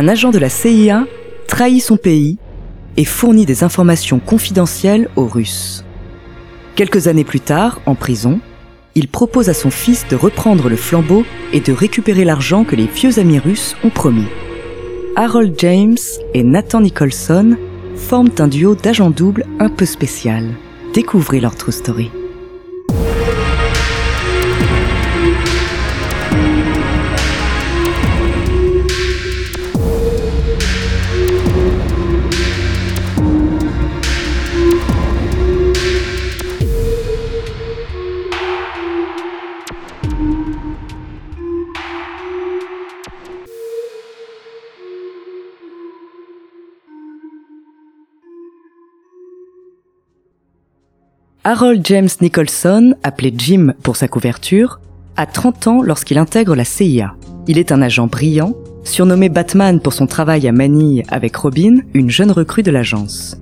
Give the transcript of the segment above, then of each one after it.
un agent de la CIA trahit son pays et fournit des informations confidentielles aux Russes. Quelques années plus tard, en prison, il propose à son fils de reprendre le flambeau et de récupérer l'argent que les vieux amis russes ont promis. Harold James et Nathan Nicholson forment un duo d'agents doubles un peu spécial. Découvrez leur true story. Harold James Nicholson, appelé Jim pour sa couverture, a 30 ans lorsqu'il intègre la CIA. Il est un agent brillant, surnommé Batman pour son travail à Manille avec Robin, une jeune recrue de l'agence.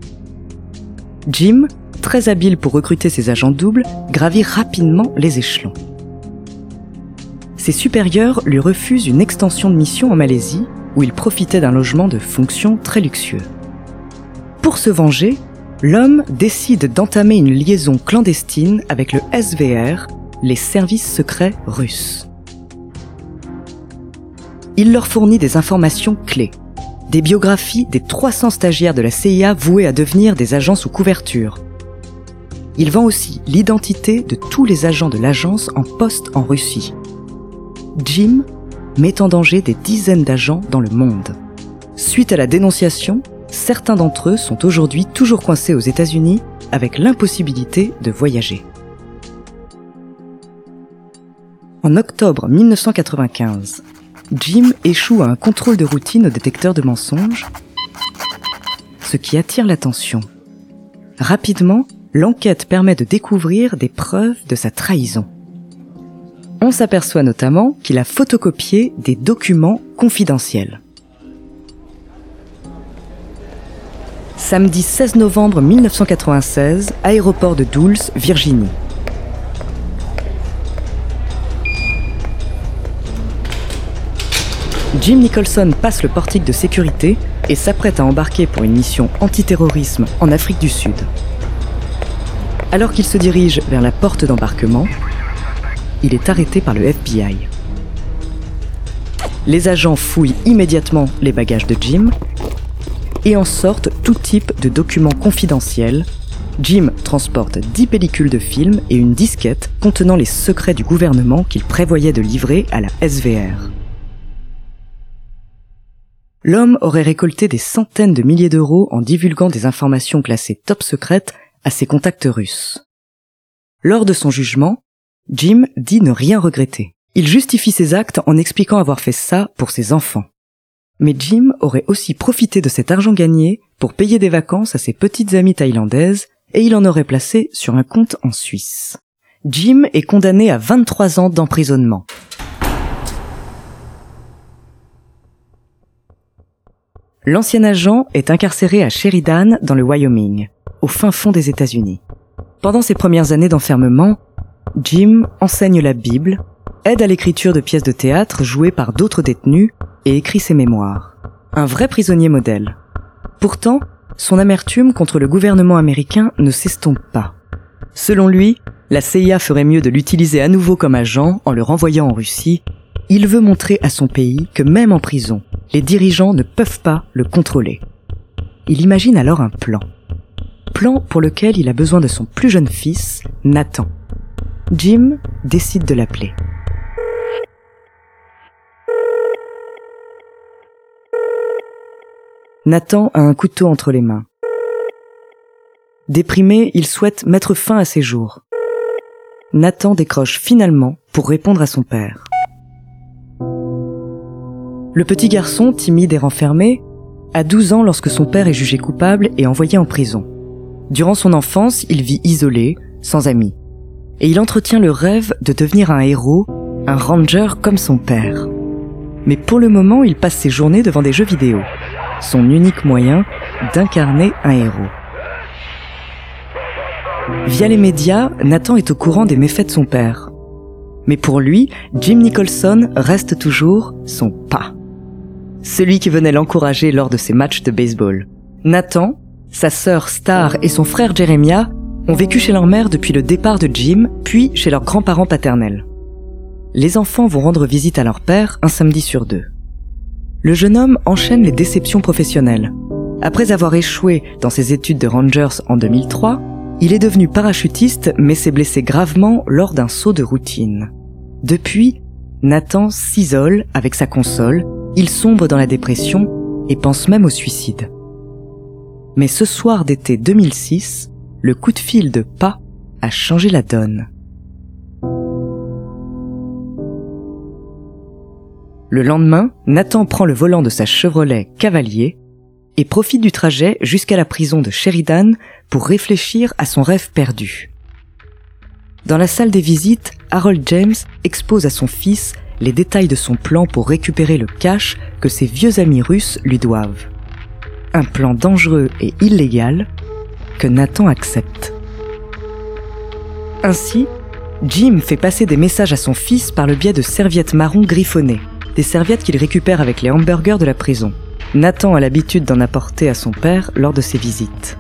Jim, très habile pour recruter ses agents doubles, gravit rapidement les échelons. Ses supérieurs lui refusent une extension de mission en Malaisie, où il profitait d'un logement de fonction très luxueux. Pour se venger, l'homme décide d'entamer une liaison clandestine avec le SVR, les services secrets russes. Il leur fournit des informations clés, des biographies des 300 stagiaires de la CIA voués à devenir des agents sous couverture. Il vend aussi l'identité de tous les agents de l'agence en poste en Russie. Jim met en danger des dizaines d'agents dans le monde. Suite à la dénonciation, certains d'entre eux sont aujourd'hui toujours coincés aux États-Unis avec l'impossibilité de voyager. En octobre 1995, Jim échoue à un contrôle de routine au détecteur de mensonges, ce qui attire l'attention. Rapidement, l'enquête permet de découvrir des preuves de sa trahison. On s'aperçoit notamment qu'il a photocopié des documents confidentiels. Samedi 16 novembre 1996, aéroport de Dulles, Virginie. Jim Nicholson passe le portique de sécurité et s'apprête à embarquer pour une mission antiterrorisme en Afrique du Sud. Alors qu'il se dirige vers la porte d'embarquement, il est arrêté par le FBI. Les agents fouillent immédiatement les bagages de Jim et en sortent tout type de documents confidentiels. Jim transporte 10 pellicules de films et une disquette contenant les secrets du gouvernement qu'il prévoyait de livrer à la SVR. L'homme aurait récolté des centaines de milliers d'euros en divulguant des informations classées top secrètes à ses contacts russes. Lors de son jugement, Jim dit ne rien regretter. Il justifie ses actes en expliquant avoir fait ça pour ses enfants. Mais Jim aurait aussi profité de cet argent gagné pour payer des vacances à ses petites amies thaïlandaises et il en aurait placé sur un compte en Suisse. Jim est condamné à 23 ans d'emprisonnement. L'ancien agent est incarcéré à Sheridan dans le Wyoming, au fin fond des États-Unis. Pendant ses premières années d'enfermement, Jim enseigne la Bible, aide à l'écriture de pièces de théâtre jouées par d'autres détenus écrit ses mémoires. Un vrai prisonnier modèle. Pourtant, son amertume contre le gouvernement américain ne s'estompe pas. Selon lui, la CIA ferait mieux de l'utiliser à nouveau comme agent en le renvoyant en Russie. Il veut montrer à son pays que même en prison, les dirigeants ne peuvent pas le contrôler. Il imagine alors un plan. Plan pour lequel il a besoin de son plus jeune fils, Nathan. Jim décide de l'appeler. Nathan a un couteau entre les mains. Déprimé, il souhaite mettre fin à ses jours. Nathan décroche finalement pour répondre à son père. Le petit garçon, timide et renfermé, a 12 ans lorsque son père est jugé coupable et envoyé en prison. Durant son enfance, il vit isolé, sans amis. Et il entretient le rêve de devenir un héros, un ranger comme son père. Mais pour le moment, il passe ses journées devant des jeux vidéo son unique moyen d'incarner un héros. Via les médias, Nathan est au courant des méfaits de son père. Mais pour lui, Jim Nicholson reste toujours son pas. celui qui venait l'encourager lors de ses matchs de baseball. Nathan, sa sœur Star et son frère Jeremiah ont vécu chez leur mère depuis le départ de Jim, puis chez leurs grands-parents paternels. Les enfants vont rendre visite à leur père un samedi sur deux. Le jeune homme enchaîne les déceptions professionnelles. Après avoir échoué dans ses études de Rangers en 2003, il est devenu parachutiste mais s'est blessé gravement lors d'un saut de routine. Depuis, Nathan s'isole avec sa console, il sombre dans la dépression et pense même au suicide. Mais ce soir d'été 2006, le coup de fil de pas a changé la donne. Le lendemain, Nathan prend le volant de sa Chevrolet Cavalier et profite du trajet jusqu'à la prison de Sheridan pour réfléchir à son rêve perdu. Dans la salle des visites, Harold James expose à son fils les détails de son plan pour récupérer le cash que ses vieux amis russes lui doivent. Un plan dangereux et illégal que Nathan accepte. Ainsi, Jim fait passer des messages à son fils par le biais de serviettes marron griffonnées, des serviettes qu'il récupère avec les hamburgers de la prison. Nathan a l'habitude d'en apporter à son père lors de ses visites.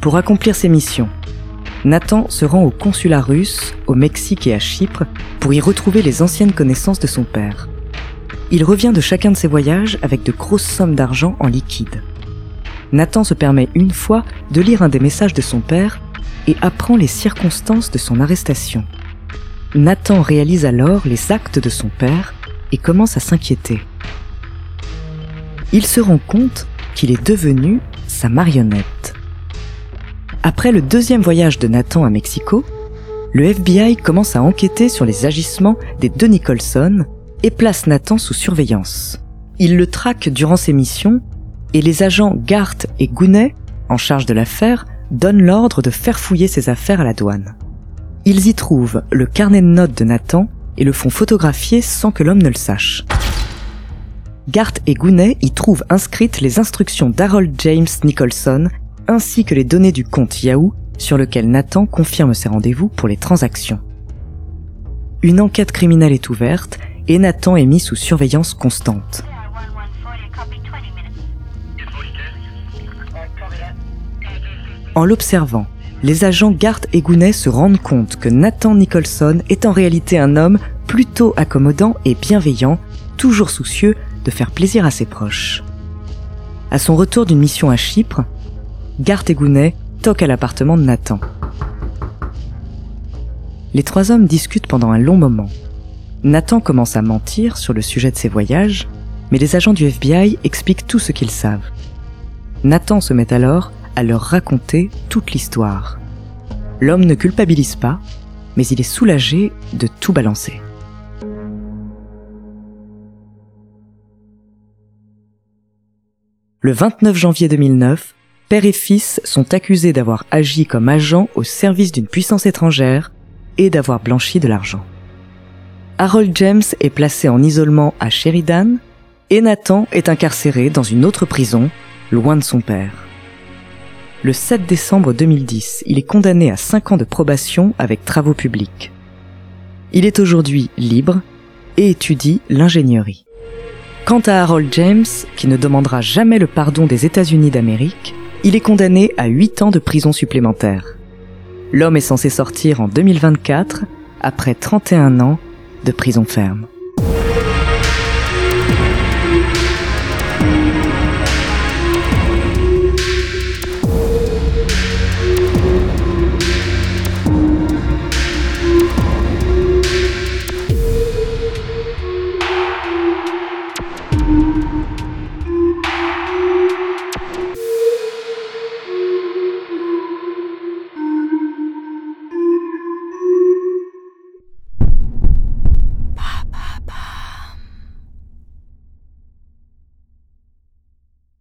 Pour accomplir ses missions, Nathan se rend au consulat russe, au Mexique et à Chypre pour y retrouver les anciennes connaissances de son père. Il revient de chacun de ses voyages avec de grosses sommes d'argent en liquide. Nathan se permet une fois de lire un des messages de son père et apprend les circonstances de son arrestation. Nathan réalise alors les actes de son père et commence à s'inquiéter. Il se rend compte qu'il est devenu sa marionnette. Après le deuxième voyage de Nathan à Mexico, le FBI commence à enquêter sur les agissements des deux Nicholson et place Nathan sous surveillance. Il le traque durant ses missions et les agents Gart et Gounet, en charge de l'affaire, donnent l'ordre de faire fouiller ses affaires à la douane. Ils y trouvent le carnet de notes de Nathan et le font photographier sans que l'homme ne le sache. Gart et Gounet y trouvent inscrites les instructions d'Harold James Nicholson ainsi que les données du compte Yahoo sur lequel Nathan confirme ses rendez-vous pour les transactions. Une enquête criminelle est ouverte et Nathan est mis sous surveillance constante. En l'observant, les agents Gart et Gounet se rendent compte que Nathan Nicholson est en réalité un homme plutôt accommodant et bienveillant, toujours soucieux de faire plaisir à ses proches. À son retour d'une mission à Chypre, Gart et Gounet toquent à l'appartement de Nathan. Les trois hommes discutent pendant un long moment. Nathan commence à mentir sur le sujet de ses voyages, mais les agents du FBI expliquent tout ce qu'ils savent. Nathan se met alors à leur raconter toute l'histoire. L'homme ne culpabilise pas, mais il est soulagé de tout balancer. Le 29 janvier 2009, père et fils sont accusés d'avoir agi comme agents au service d'une puissance étrangère et d'avoir blanchi de l'argent. Harold James est placé en isolement à Sheridan et Nathan est incarcéré dans une autre prison, loin de son père. Le 7 décembre 2010, il est condamné à 5 ans de probation avec travaux publics. Il est aujourd'hui libre et étudie l'ingénierie. Quant à Harold James, qui ne demandera jamais le pardon des États-Unis d'Amérique, il est condamné à 8 ans de prison supplémentaire. L'homme est censé sortir en 2024 après 31 ans de prison ferme.